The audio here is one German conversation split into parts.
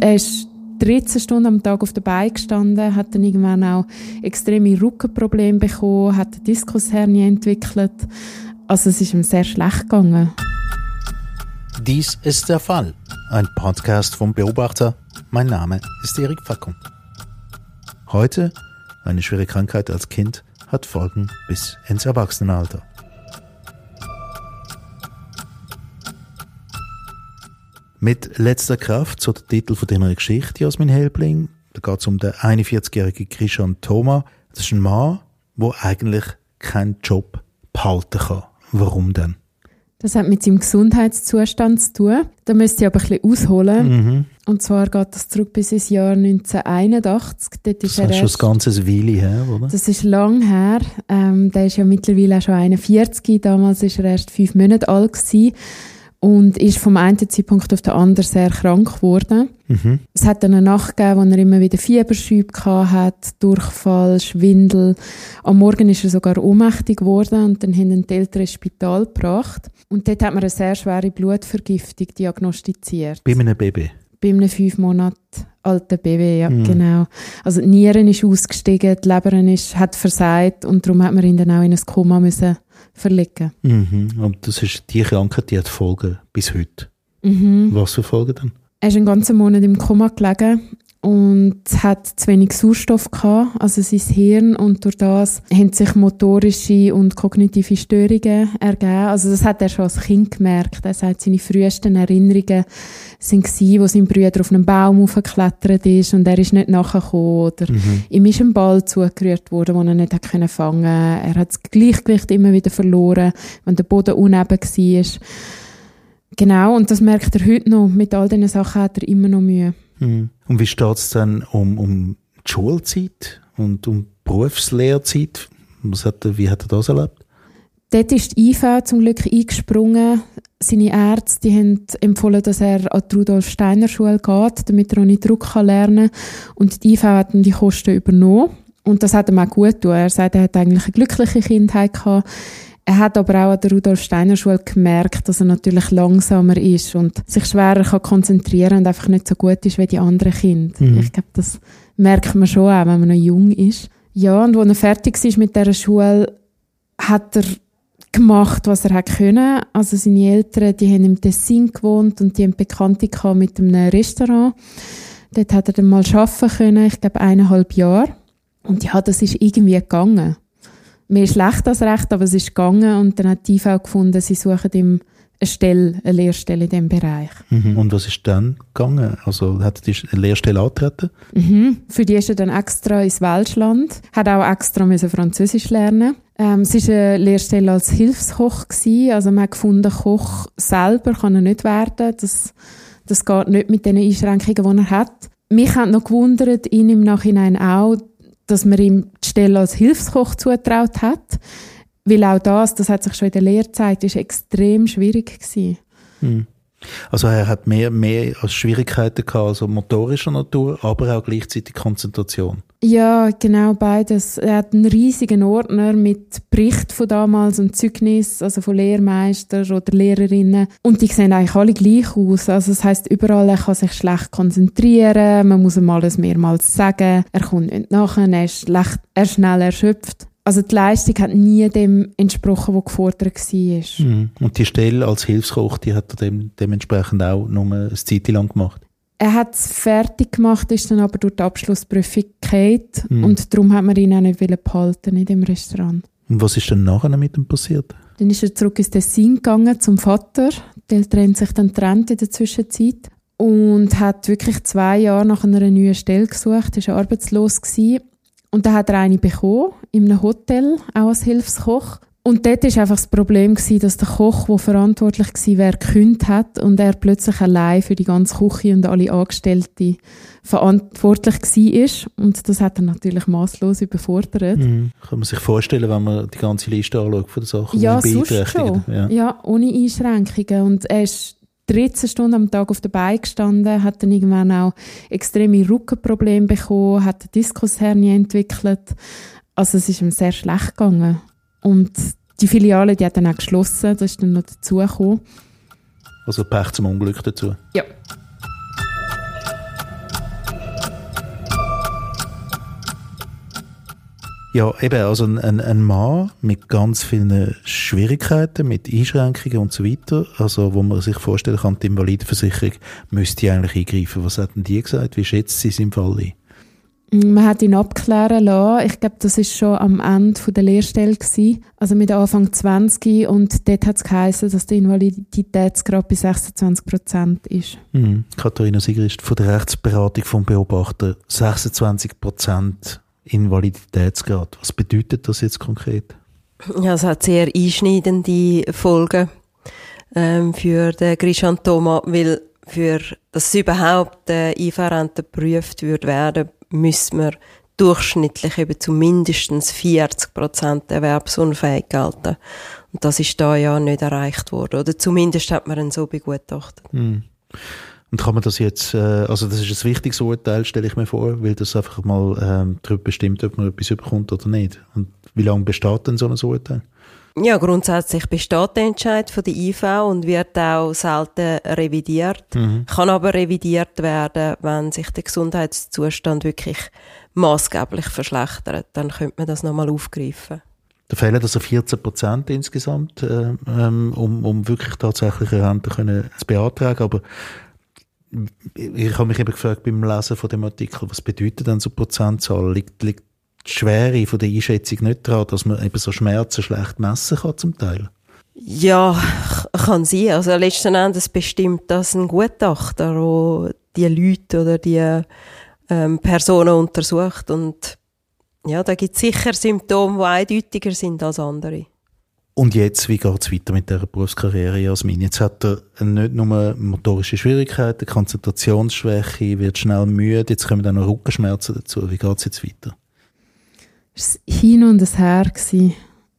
Er ist 13 Stunden am Tag auf der Beine gestanden, hat dann irgendwann auch extreme Rückenprobleme bekommen, hat eine Diskushernie entwickelt. Also es ist ihm sehr schlecht gegangen. Dies ist der Fall. Ein Podcast vom Beobachter. Mein Name ist Erik Fackung. Heute eine schwere Krankheit als Kind hat Folgen bis ins Erwachsenenalter. Mit letzter Kraft, so der Titel von dieser Geschichte aus meinem Helbling. Da geht es um den 41-jährigen Christian Thoma. Das ist ein Mann, der eigentlich keinen Job behalten kann. Warum denn? Das hat mit seinem Gesundheitszustand zu tun. Da müsste ich aber ein bisschen ausholen. Mhm. Und zwar geht das zurück bis ins Jahr 1981. Dort ist Das er ist schon erst- das ganze Weile her, oder? Das ist lang her. Ähm, der ist ja mittlerweile auch schon 41. Damals ist er erst fünf Monate alt gewesen und ist vom einen Zeitpunkt auf den anderen sehr krank geworden. Mhm. Es hat dann eine Nacht gegeben, wo er immer wieder Fieberschübe hat, Durchfall, Schwindel. Am Morgen ist er sogar ohnmächtig geworden und dann haben die Eltern ins Spital gebracht. Und dort hat man eine sehr schwere Blutvergiftung diagnostiziert. Bei einem Baby. Bei einem fünf Monate alten Baby, ja, Mhm. genau. Also die Nieren ist ausgestiegen, die Leber ist, hat versagt und darum hat man ihn dann auch in ein Koma müssen verlegen. Mhm. Und das ist die Krankheit, die hat Folgen bis heute. Mhm. Was für Folgen denn? Er ist einen ganzen Monat im Koma gelegen und hat zu wenig Sauerstoff gehabt, also sein Hirn und durch das haben sich motorische und kognitive Störungen ergeben. Also das hat er schon als Kind gemerkt. Er sagt, seine frühesten Erinnerungen sind gsi, wo sein Bruder auf einem Baum aufgeklettert ist und er ist nicht nachgekommen oder Mhm. ihm ist ein Ball zugerührt worden, den er nicht hat können fangen. Er hat das Gleichgewicht immer wieder verloren, wenn der Boden uneben war. Genau, und das merkt er heute noch. Mit all diesen Sachen hat er immer noch Mühe. Mhm. Und wie steht es dann um, um die Schulzeit und um die Berufslehrzeit? Was hat er, wie hat er das erlebt? Dort ist die IV zum Glück eingesprungen. Seine Ärzte die haben empfohlen, dass er an die Rudolf-Steiner-Schule geht, damit er auch nicht Druck kann lernen kann. Und die IV hat dann die Kosten übernommen. Und das hat ihm auch gut getan. Er sagt, er hat eigentlich eine glückliche Kindheit gehabt. Er hat aber auch an der Rudolf-Steiner-Schule gemerkt, dass er natürlich langsamer ist und sich schwerer kann konzentrieren und einfach nicht so gut ist wie die anderen Kinder. Mhm. Ich glaube, das merkt man schon auch, wenn man noch jung ist. Ja, und als er fertig ist mit dieser Schule, hat er gemacht, was er hat können. Also seine Eltern, die haben im Tessin gewohnt und die haben Bekannte gehabt mit einem Restaurant. Dort hat er dann mal arbeiten können, ich glaube eineinhalb Jahre. Und ja, das ist irgendwie gegangen. Mehr schlecht als recht, aber es ist gegangen und dann hat die IV gefunden, sie suchen ihm eine Stelle, eine Lehrstelle in diesem Bereich. Mhm. Und was ist dann gegangen? Also hat die Lehrstelle angetreten? Mhm. Für die ist er dann extra ins Welschland, hat auch extra müssen Französisch lernen. Ähm, es war eine Lehrstelle als Hilfskoch gewesen, also man hat gefunden, Koch selber kann er nicht werden, das, das geht nicht mit den Einschränkungen, die er hat. Mich hat noch gewundert, ihn im Nachhinein auch, dass man ihm die Stelle als Hilfskoch zutraut hat, weil auch das, das hat sich schon in der Lehrzeit, ist extrem schwierig gewesen. Mhm. Also er hat mehr, mehr als Schwierigkeiten gehabt, also motorischer Natur, aber auch gleichzeitig Konzentration. Ja, genau beides. Er hat einen riesigen Ordner mit Bericht von damals und Zeugnis, also von Lehrmeistern oder Lehrerinnen. Und die sehen eigentlich alle gleich aus. Also das heißt überall, er kann sich schlecht konzentrieren, man muss ihm alles mehrmals sagen, er kommt nicht nachher, er ist, schlecht, er ist schnell erschöpft. Also die Leistung hat nie dem entsprochen, was gefordert war. Mhm. Und die Stelle als Hilfskoch, die hat er dem, dementsprechend auch nur eine Zeit lang gemacht. Er hat es fertig gemacht, ist dann aber durch die Abschlussprüfung gefallen Mhm. und darum hat man ihn auch nicht behalten in dem Restaurant. Und was ist dann nachher mit ihm passiert? Dann ist er zurück ins Tessin gegangen zum Vater. Eltern haben sich dann getrennt in der Zwischenzeit und hat wirklich zwei Jahre nach einer neuen Stelle gesucht, ist arbeitslos gewesen. Und dann hat er eine bekommen, in einem Hotel, auch als Hilfskoch. Und dort war einfach das Problem, gewesen, dass der Koch, der verantwortlich war, wer gekündigt hat und er plötzlich allein für die ganze Küche und alle Angestellten verantwortlich war. Und das hat er natürlich maßlos überfordert. Mhm. Kann man sich vorstellen, wenn man die ganze Liste anschaut von den Sachen, Ja, die beeinträchtigen. Ja. Ja. ohne Einschränkungen. Und er ist 13 Stunden am Tag auf der Beine gestanden, hat dann irgendwann auch extreme Rückenprobleme bekommen, hat eine Diskushernie entwickelt. Also es ist ihm sehr schlecht gegangen. Und die Filiale, die hat dann auch geschlossen, das ist dann noch dazugekommen. Also Pech zum Unglück dazu. Ja. Ja, eben, also ein, ein, ein Mann mit ganz vielen Schwierigkeiten, mit Einschränkungen und so weiter, also wo man sich vorstellen kann, die Invalidenversicherung müsste eigentlich eingreifen. Was hat denn die gesagt? Wie schätzt sie es im Fall ein? Man hat ihn abklären lassen. Ich glaube, das ist schon am Ende der Lehrstelle gewesen. Also mit Anfang 20 und dort hat es geheißen, dass der Invaliditätsgrad bei 26 Prozent ist. Mhm. Katharina Sigrist von der Rechtsberatung vom Beobachter 26 Prozent Invaliditätsgrad. Was bedeutet das jetzt konkret? Ja, es hat sehr einschneidende Folgen ähm, für den Grishan Thoma, weil für dass überhaupt der IV-Rente geprüft wird werden, müssen wir durchschnittlich eben zu mindestens 40 Prozent erwerbsunfähig gelten. Und das ist da ja nicht erreicht worden. Oder zumindest hat man ihn so begutachtet. Mm. Und kann man das jetzt, äh, also das ist ein wichtiges Urteil, stelle ich mir vor, weil das einfach mal ähm, darüber bestimmt, ob man etwas überkommt oder nicht. Und wie lange besteht denn so ein Urteil? Ja, grundsätzlich besteht der Entscheid von der IV und wird auch selten revidiert. Mhm. Kann aber revidiert werden, wenn sich der Gesundheitszustand wirklich maßgeblich verschlechtert. Dann könnte man das nochmal aufgreifen. Da fehlen also 14 Prozent insgesamt, äh, ähm, um, um wirklich tatsächlich eine Rente können zu beantragen. Aber ich habe mich eben gefragt beim Lesen von dem Artikel, was bedeutet denn so Prozentzahl? Liegt, liegt die Schwere von der Einschätzung nicht daran, dass man eben so Schmerzen schlecht messen kann zum Teil? Ja, kann sein. Also letzten Endes bestimmt das ein Gutachter, der die Leute oder die ähm, Personen untersucht. Und ja, da gibt es sicher Symptome, die eindeutiger sind als andere. Und jetzt, wie geht es weiter mit dieser Berufskarriere, Jasmin? Jetzt hat er nicht nur motorische Schwierigkeiten, Konzentrationsschwäche, wird schnell müde, jetzt kommen dann noch Rückenschmerzen dazu. Wie geht es jetzt weiter? Es war hin und her. Gewesen.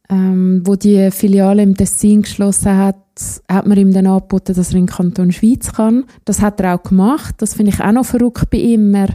Ähm, wo die Filiale im Tessin geschlossen hat, hat man ihm dann angeboten, dass er in den Kanton Schweiz kann. Das hat er auch gemacht. Das finde ich auch noch verrückt bei ihm. Er,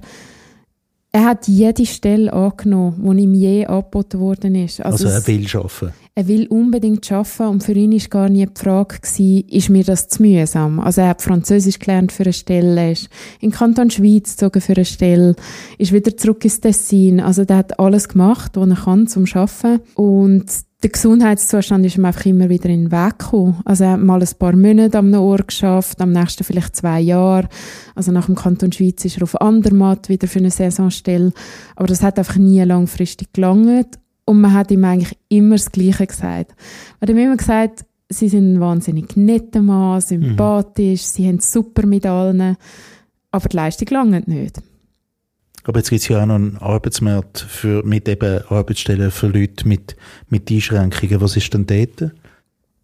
er hat jede Stelle angenommen, die ihm je angeboten worden ist. Also, also er will arbeiten? Er will unbedingt arbeiten und für ihn war gar nie die Frage, gewesen, ist mir das zu mühsam? Also er hat Französisch gelernt für eine Stelle, ist in Kanton Schweiz gezogen für eine Stelle, ist wieder zurück ins Tessin. Also der hat alles gemacht, was er kann zum Arbeiten. Und der Gesundheitszustand ist ihm einfach immer wieder in den Weg gekommen. Also er hat mal ein paar Monate am Ort geschafft, am nächsten vielleicht zwei Jahre. Also nach dem Kanton Schweiz ist er auf Andermatt wieder für eine Saisonstelle. Aber das hat einfach nie langfristig gelangt. Und man hat ihm eigentlich immer das Gleiche gesagt. Man hat ihm immer gesagt, sie sind ein wahnsinnig netter Mann, sympathisch, mhm. sie haben super mit allen, aber die Leistung langt nicht. Aber jetzt gibt es ja auch noch einen Arbeitsmarkt für, mit eben Arbeitsstellen für Leute mit, mit Einschränkungen. Was ist denn dort?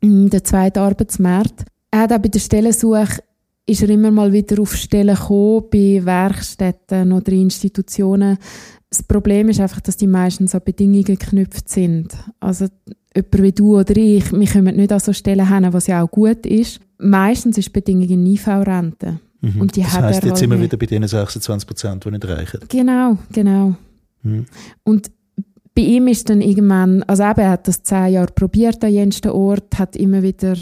Mm, der zweite Arbeitsmarkt. Er hat auch bei der Stellensuche ist er immer mal wieder auf Stellen gekommen, bei Werkstätten oder Institutionen, das Problem ist einfach, dass die meisten so Bedingungen geknüpft sind. Also jemand wie du oder ich, wir kommen nicht an so Stellen hin, was ja auch gut ist. Meistens ist die Bedingung IV-Rente. Mhm. Und die das heisst, jetzt sind wir wieder bei den 26 Prozent, die nicht reichen. Genau, genau. Mhm. Und bei ihm ist dann irgendwann, also eben, er hat das zehn Jahre probiert an jensten Ort, hat immer wieder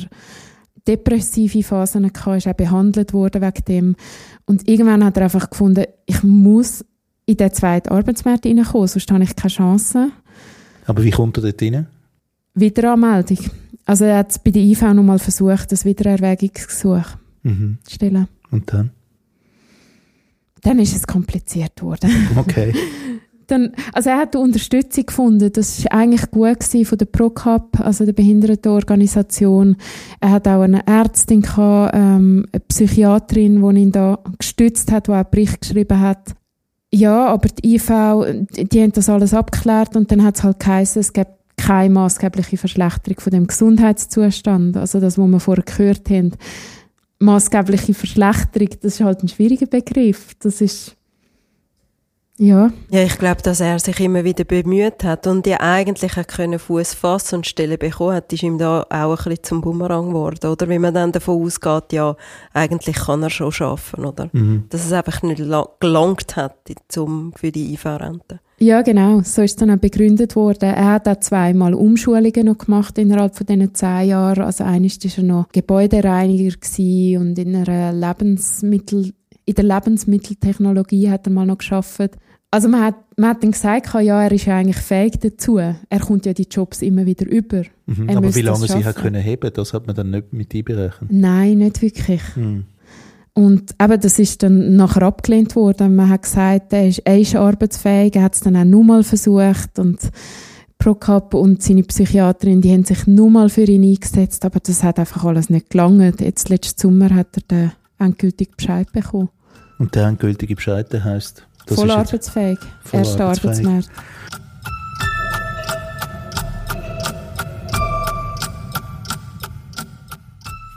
depressive Phasen gehabt, ist auch behandelt worden wegen dem. Und irgendwann hat er einfach gefunden, ich muss in den zweiten Arbeitsmarkt reinkommen, sonst habe ich keine Chance. Aber wie kommt er dort rein? Wiederanmeldung. Also er hat bei der IV nochmal versucht, das Wiedererwägungsgesuch mhm. zu stellen. Und dann? Dann ist es kompliziert worden. Okay. Dann, also er hat Unterstützung gefunden. Das war eigentlich gut von der ProCap, also der Behindertenorganisation. Er hat auch eine Ärztin gehabt, ähm, eine Psychiaterin, die ihn da gestützt hat, die auch einen Bericht geschrieben hat. Ja, aber die IV, die haben das alles abgeklärt und dann hat es halt geheißen, es gibt keine maßgebliche Verschlechterung von dem Gesundheitszustand. Also das, was wir vorher gehört haben. Maßgebliche Verschlechterung, das ist halt ein schwieriger Begriff. Das ist ja. Ja, ich glaube, dass er sich immer wieder bemüht hat und ja eigentlich können Fuß fassen und Stelle bekommen hat, ist ihm da auch ein bisschen zum Bumerang geworden, oder? Wie man dann davon ausgeht, ja, eigentlich kann er schon schaffen, oder? Mhm. Dass es einfach nicht gelangt hat zum, für die IV-Rente. Ja, genau. So ist es dann auch begründet worden. Er hat auch zweimal Umschulungen noch gemacht innerhalb von diesen zehn Jahren. Also eines war er noch Gebäudereiniger und in einer Lebensmittel in der Lebensmitteltechnologie hat er mal noch geschafft. Also man hat, man hat dann gesagt, ja, er ist ja eigentlich fähig dazu. Er kommt ja die Jobs immer wieder über. Mhm. Aber wie lange sie hat können heben, das hat man dann nicht mit einberechnet? Nein, nicht wirklich. Mhm. Und eben, das ist dann nachher abgelehnt worden. Man hat gesagt, er ist, er ist arbeitsfähig, er hat es dann auch nochmal versucht und Prokop und seine Psychiaterin, die haben sich nochmal für ihn eingesetzt, aber das hat einfach alles nicht gelangt. Jetzt letzten Sommer hat er den endgültigen Bescheid bekommen. Und der endgültige Bescheid, der heisst? Voll arbeitsfähig. Voll Erster Arbeitsmarkt.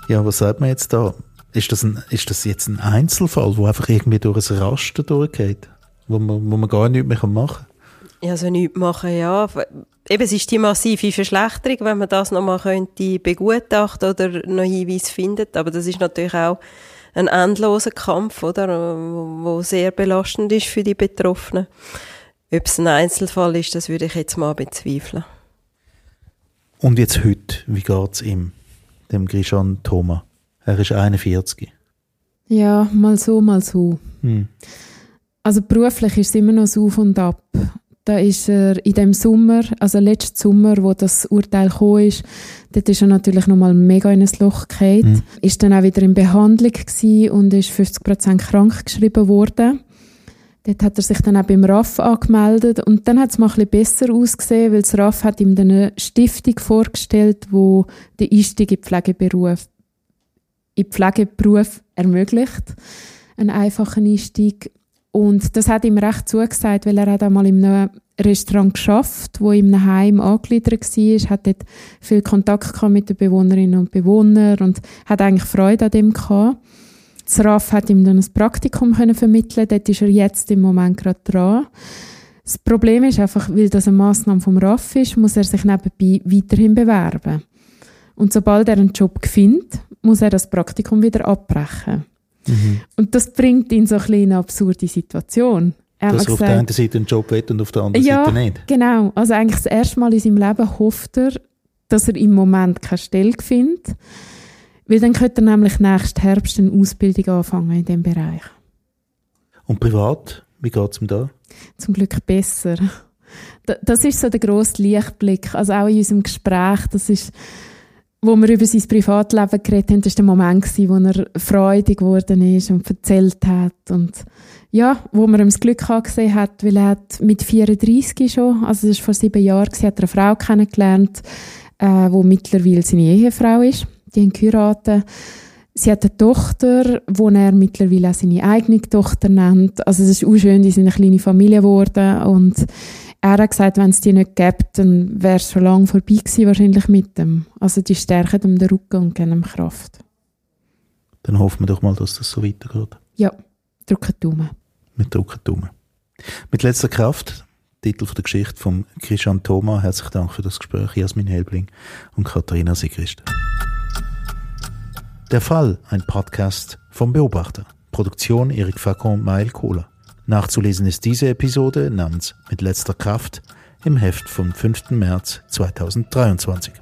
Ja, was sagt man jetzt da? Ist das, ein, ist das jetzt ein Einzelfall, wo einfach irgendwie durch ein Raster durchgeht, wo man, wo man gar nichts mehr machen kann? Ja, so nichts machen, ja. Eben, es ist die massive Verschlechterung, wenn man das nochmal könnte begutachten oder noch Hinweise findet. Aber das ist natürlich auch ein endloser Kampf, oder, wo sehr belastend ist für die Betroffenen. Ob es ein Einzelfall ist, das würde ich jetzt mal bezweifeln. Und jetzt heute, wie geht es ihm, dem Grishan Thoma? Er ist 41. Ja, mal so, mal so. Hm. Also beruflich ist es immer noch so auf und ab. Da ist er in dem Sommer, also letzten Sommer, wo das Urteil gekommen ist, dort ist er natürlich nochmal mega in ein Loch gefallen. Mhm. Ist dann auch wieder in Behandlung gewesen und ist 50% krank geschrieben worden. Dort hat er sich dann auch beim RAF angemeldet und dann hat es mal ein bisschen besser ausgesehen, weil das RAF hat ihm dann eine Stiftung vorgestellt, wo den Einstieg in Pflegeberuf in Pflegeberuf ermöglicht. Einen einfachen Einstieg. Und das hat ihm recht zugesagt, weil er hat einmal in einem Restaurant geschafft, wo einem Heim angegliedert war, hat dort viel Kontakt mit den Bewohnerinnen und Bewohnern und hat eigentlich Freude an dem gehabt. Das RAF hat ihm dann ein Praktikum können vermitteln, dort ist er jetzt im Moment gerade dran. Das Problem ist einfach, weil das eine Massnahme vom RAF ist, muss er sich nebenbei weiterhin bewerben. Und sobald er einen Job findet, muss er das Praktikum wieder abbrechen. Mhm. Und das bringt ihn so ein in eine absurde Situation. Er Dass er auf der einen Seite einen Job will und auf der anderen ja, Seite nicht. genau. Also eigentlich das erste Mal in seinem Leben hofft er, dass er im Moment keine Stelle findet. Weil dann könnte er nämlich nächsten Herbst eine Ausbildung anfangen in diesem Bereich. Und privat, wie geht es ihm da? Zum Glück besser. Das ist so der grosse Lichtblick. Also auch in unserem Gespräch, das ist wo wir über sein Privatleben geredet haben, das war der Moment, wo er freudig geworden ist und erzählt hat. Und ja, wo man ihm das Glück angesehen hat, weil er hat mit 34 schon, also das war vor sieben Jahren, hat er eine Frau kennengelernt, äh, wo mittlerweile seine Ehefrau ist. Die haben geheiratet. Sie hat eine Tochter, wo er mittlerweile auch seine eigene Tochter nennt. Also es ist auch schön, die sind eine kleine Familie geworden und er hat gesagt, wenn es die nicht gäbe, dann wäre es schon lange vorbei gewesen, wahrscheinlich mit dem. Also die stärken ihm den Rücken und geben ihm Kraft. Dann hoffen wir doch mal, dass das so weitergeht. Ja, drücken Daumen. Wir drücken Daumen. Mit letzter Kraft, Titel von der Geschichte von Christian Thoma. Herzlichen Dank für das Gespräch, Jasmin Helbling und Katharina Sigrist. Der Fall, ein Podcast vom Beobachter. Produktion Erik Facon, Mail Kohler. Nachzulesen ist diese Episode namens Mit letzter Kraft im Heft vom 5. März 2023.